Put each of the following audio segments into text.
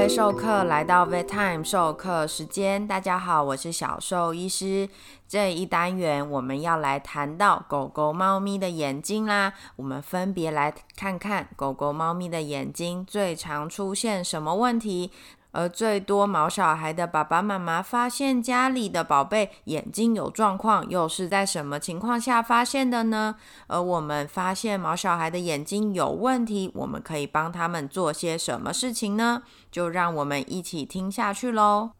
位授课来到 Vet Time 授课时间，大家好，我是小兽医师。这一单元我们要来谈到狗狗、猫咪的眼睛啦。我们分别来看看狗狗、猫咪的眼睛最常出现什么问题。而最多毛小孩的爸爸妈妈发现家里的宝贝眼睛有状况，又是在什么情况下发现的呢？而我们发现毛小孩的眼睛有问题，我们可以帮他们做些什么事情呢？就让我们一起听下去喽。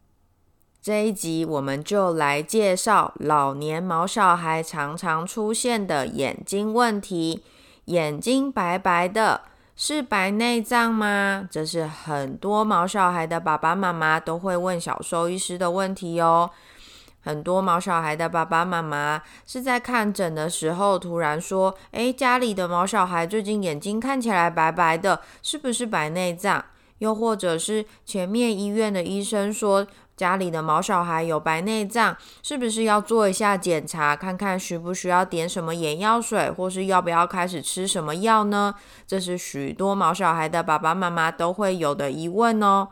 这一集我们就来介绍老年毛小孩常常出现的眼睛问题：眼睛白白的。是白内障吗？这是很多毛小孩的爸爸妈妈都会问小兽医师的问题哦。很多毛小孩的爸爸妈妈是在看诊的时候突然说：“诶，家里的毛小孩最近眼睛看起来白白的，是不是白内障？”又或者是前面医院的医生说。家里的毛小孩有白内障，是不是要做一下检查，看看需不需要点什么眼药水，或是要不要开始吃什么药呢？这是许多毛小孩的爸爸妈妈都会有的疑问哦。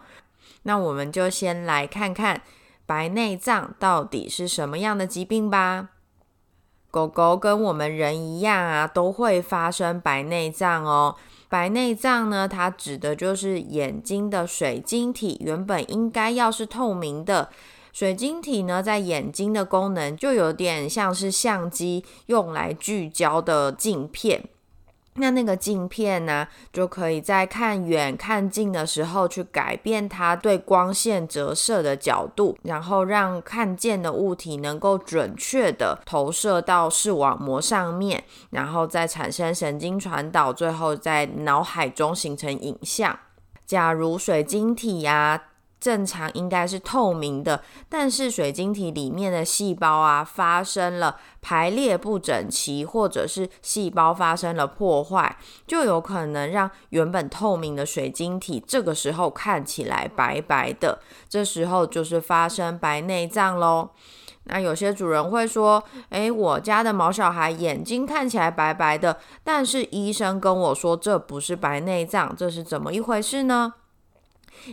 那我们就先来看看白内障到底是什么样的疾病吧。狗狗跟我们人一样啊，都会发生白内障哦。白内障呢，它指的就是眼睛的水晶体原本应该要是透明的，水晶体呢，在眼睛的功能就有点像是相机用来聚焦的镜片。那那个镜片呢，就可以在看远看近的时候去改变它对光线折射的角度，然后让看见的物体能够准确的投射到视网膜上面，然后再产生神经传导，最后在脑海中形成影像。假如水晶体呀。正常应该是透明的，但是水晶体里面的细胞啊发生了排列不整齐，或者是细胞发生了破坏，就有可能让原本透明的水晶体这个时候看起来白白的，这时候就是发生白内障喽。那有些主人会说：“诶，我家的毛小孩眼睛看起来白白的，但是医生跟我说这不是白内障，这是怎么一回事呢？”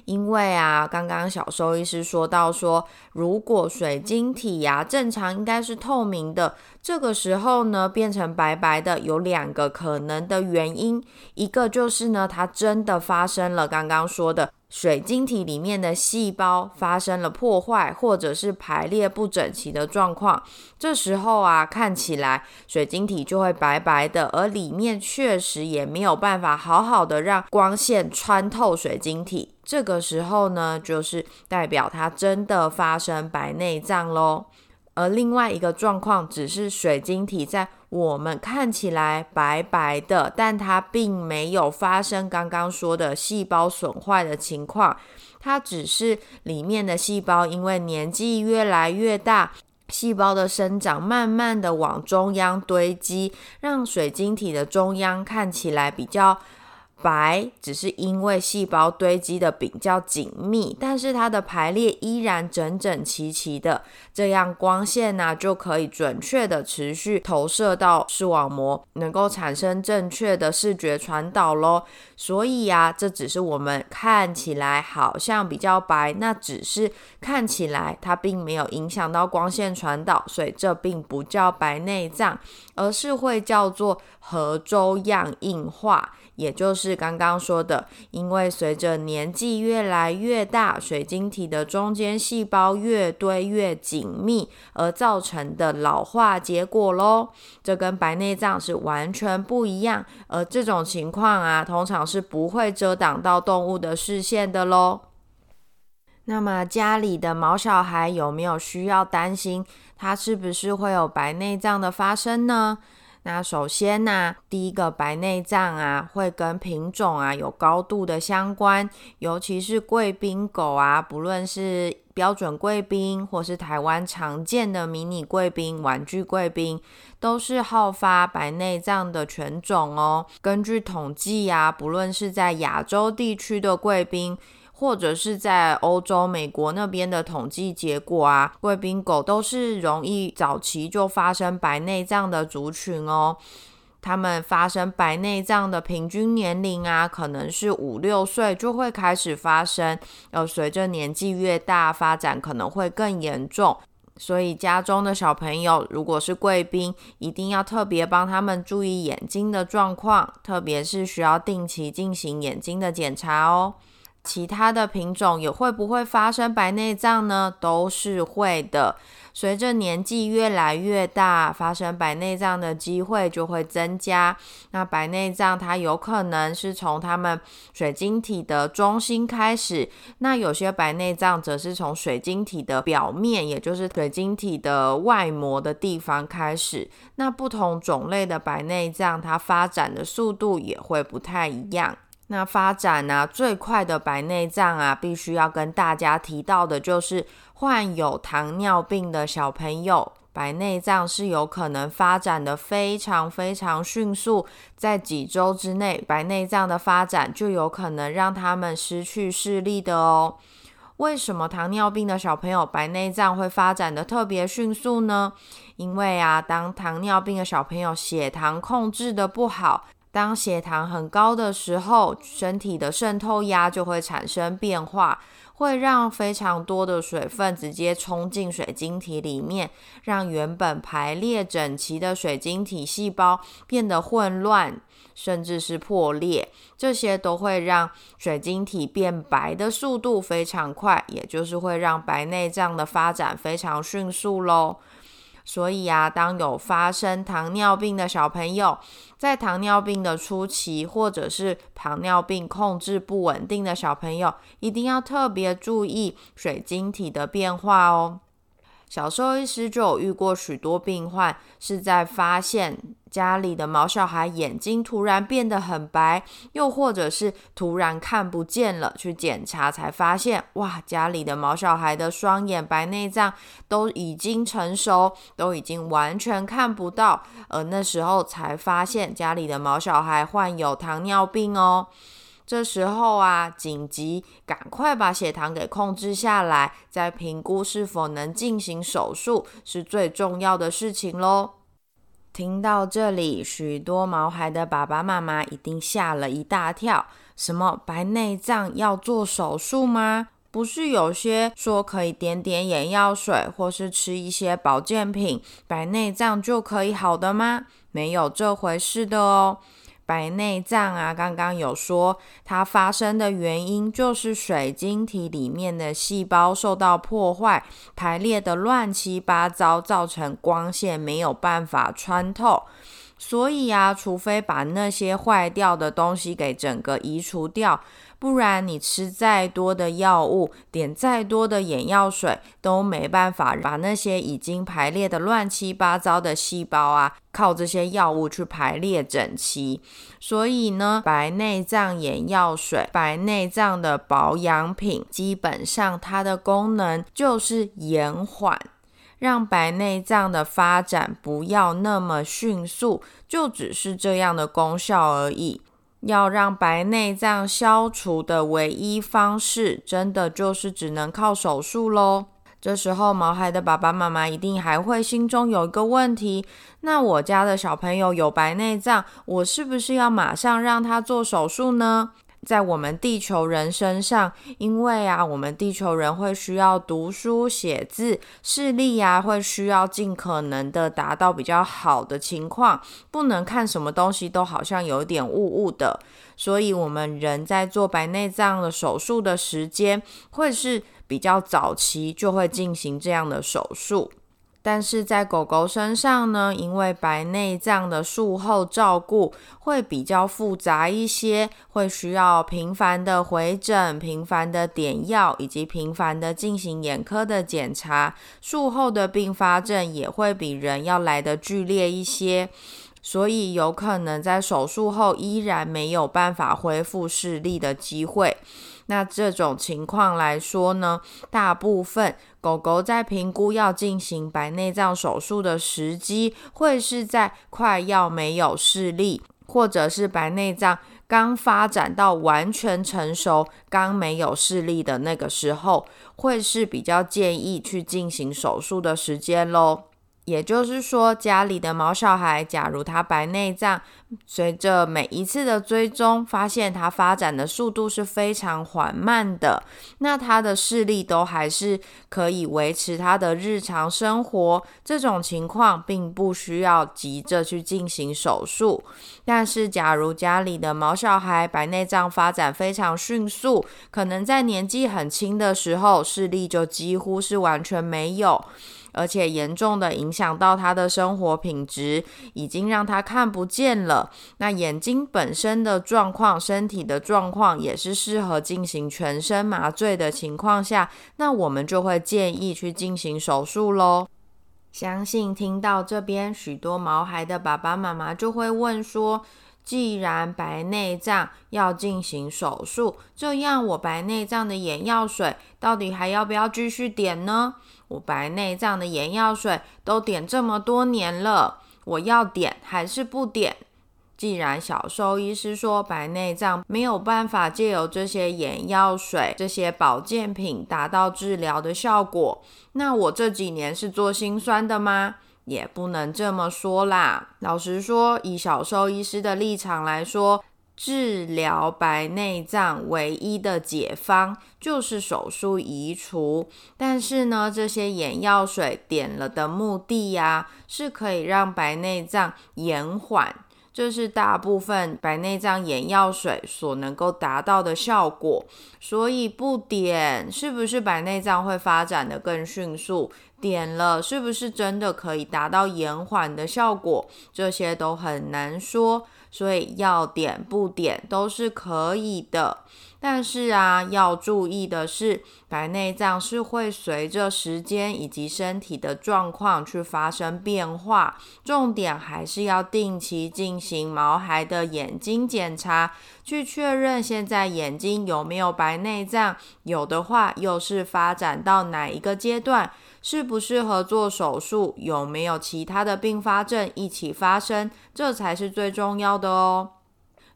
因为啊，刚刚小兽医师说到说，如果水晶体呀正常应该是透明的，这个时候呢变成白白的，有两个可能的原因，一个就是呢它真的发生了刚刚说的。水晶体里面的细胞发生了破坏，或者是排列不整齐的状况，这时候啊，看起来水晶体就会白白的，而里面确实也没有办法好好的让光线穿透水晶体。这个时候呢，就是代表它真的发生白内障喽。而另外一个状况，只是水晶体在我们看起来白白的，但它并没有发生刚刚说的细胞损坏的情况，它只是里面的细胞因为年纪越来越大，细胞的生长慢慢的往中央堆积，让水晶体的中央看起来比较。白只是因为细胞堆积的比较紧密，但是它的排列依然整整齐齐的，这样光线呢就可以准确的持续投射到视网膜，能够产生正确的视觉传导喽。所以呀，这只是我们看起来好像比较白，那只是看起来它并没有影响到光线传导，所以这并不叫白内障，而是会叫做核周样硬化。也就是刚刚说的，因为随着年纪越来越大，水晶体的中间细胞越堆越紧密，而造成的老化结果喽。这跟白内障是完全不一样，而这种情况啊，通常是不会遮挡到动物的视线的喽。那么家里的毛小孩有没有需要担心，他是不是会有白内障的发生呢？那首先呢，第一个白内障啊，会跟品种啊有高度的相关，尤其是贵宾狗啊，不论是标准贵宾或是台湾常见的迷你贵宾、玩具贵宾，都是好发白内障的犬种哦。根据统计啊，不论是在亚洲地区的贵宾。或者是在欧洲、美国那边的统计结果啊，贵宾狗都是容易早期就发生白内障的族群哦。他们发生白内障的平均年龄啊，可能是五六岁就会开始发生，而随着年纪越大，发展可能会更严重。所以家中的小朋友如果是贵宾，一定要特别帮他们注意眼睛的状况，特别是需要定期进行眼睛的检查哦。其他的品种也会不会发生白内障呢？都是会的。随着年纪越来越大，发生白内障的机会就会增加。那白内障它有可能是从它们水晶体的中心开始，那有些白内障则是从水晶体的表面，也就是水晶体的外膜的地方开始。那不同种类的白内障，它发展的速度也会不太一样。那发展呢最快的白内障啊，必须要跟大家提到的就是患有糖尿病的小朋友，白内障是有可能发展的非常非常迅速，在几周之内，白内障的发展就有可能让他们失去视力的哦。为什么糖尿病的小朋友白内障会发展的特别迅速呢？因为啊，当糖尿病的小朋友血糖控制的不好。当血糖很高的时候，身体的渗透压就会产生变化，会让非常多的水分直接冲进水晶体里面，让原本排列整齐的水晶体细胞变得混乱，甚至是破裂。这些都会让水晶体变白的速度非常快，也就是会让白内障的发展非常迅速喽。所以啊，当有发生糖尿病的小朋友，在糖尿病的初期，或者是糖尿病控制不稳定的小朋友，一定要特别注意水晶体的变化哦。小兽医师就有遇过许多病患，是在发现家里的毛小孩眼睛突然变得很白，又或者是突然看不见了，去检查才发现，哇，家里的毛小孩的双眼白内障都已经成熟，都已经完全看不到，而那时候才发现家里的毛小孩患有糖尿病哦。这时候啊，紧急赶快把血糖给控制下来，再评估是否能进行手术，是最重要的事情喽。听到这里，许多毛孩的爸爸妈妈一定吓了一大跳。什么白内障要做手术吗？不是有些说可以点点眼药水，或是吃一些保健品，白内障就可以好的吗？没有这回事的哦。白内障啊，刚刚有说它发生的原因就是水晶体里面的细胞受到破坏，排列的乱七八糟，造成光线没有办法穿透。所以啊，除非把那些坏掉的东西给整个移除掉。不然，你吃再多的药物，点再多的眼药水，都没办法把那些已经排列的乱七八糟的细胞啊，靠这些药物去排列整齐。所以呢，白内障眼药水、白内障的保养品，基本上它的功能就是延缓，让白内障的发展不要那么迅速，就只是这样的功效而已。要让白内障消除的唯一方式，真的就是只能靠手术喽。这时候，毛孩的爸爸妈妈一定还会心中有一个问题：那我家的小朋友有白内障，我是不是要马上让他做手术呢？在我们地球人身上，因为啊，我们地球人会需要读书写字，视力呀会需要尽可能的达到比较好的情况，不能看什么东西都好像有点雾雾的，所以我们人在做白内障的手术的时间，会是比较早期就会进行这样的手术。但是在狗狗身上呢，因为白内障的术后照顾会比较复杂一些，会需要频繁的回诊、频繁的点药，以及频繁的进行眼科的检查。术后的并发症也会比人要来的剧烈一些，所以有可能在手术后依然没有办法恢复视力的机会。那这种情况来说呢，大部分狗狗在评估要进行白内障手术的时机，会是在快要没有视力，或者是白内障刚发展到完全成熟、刚没有视力的那个时候，会是比较建议去进行手术的时间喽。也就是说，家里的毛小孩，假如他白内障，随着每一次的追踪，发现他发展的速度是非常缓慢的，那他的视力都还是可以维持他的日常生活。这种情况并不需要急着去进行手术。但是，假如家里的毛小孩白内障发展非常迅速，可能在年纪很轻的时候，视力就几乎是完全没有。而且严重的影响到他的生活品质，已经让他看不见了。那眼睛本身的状况，身体的状况也是适合进行全身麻醉的情况下，那我们就会建议去进行手术喽。相信听到这边，许多毛孩的爸爸妈妈就会问说：既然白内障要进行手术，这样我白内障的眼药水到底还要不要继续点呢？我白内障的眼药水都点这么多年了，我要点还是不点？既然小兽医师说白内障没有办法借由这些眼药水、这些保健品达到治疗的效果，那我这几年是做心酸的吗？也不能这么说啦。老实说，以小兽医师的立场来说。治疗白内障唯一的解方就是手术移除，但是呢，这些眼药水点了的目的呀，是可以让白内障延缓，这是大部分白内障眼药水所能够达到的效果。所以不点，是不是白内障会发展的更迅速？点了，是不是真的可以达到延缓的效果？这些都很难说。所以要点不点都是可以的，但是啊，要注意的是，白内障是会随着时间以及身体的状况去发生变化。重点还是要定期进行毛孩的眼睛检查，去确认现在眼睛有没有白内障，有的话又是发展到哪一个阶段。适不适合做手术？有没有其他的并发症一起发生？这才是最重要的哦。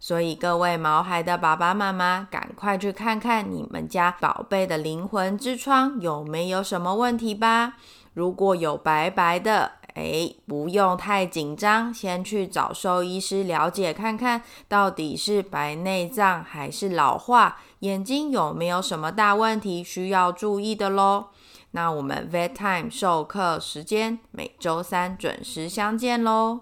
所以各位毛孩的爸爸妈妈，赶快去看看你们家宝贝的灵魂之窗有没有什么问题吧。如果有白白的，哎，不用太紧张，先去找兽医师了解看看，到底是白内障还是老化，眼睛有没有什么大问题需要注意的喽。那我们 Vet Time 授课时间每周三准时相见喽。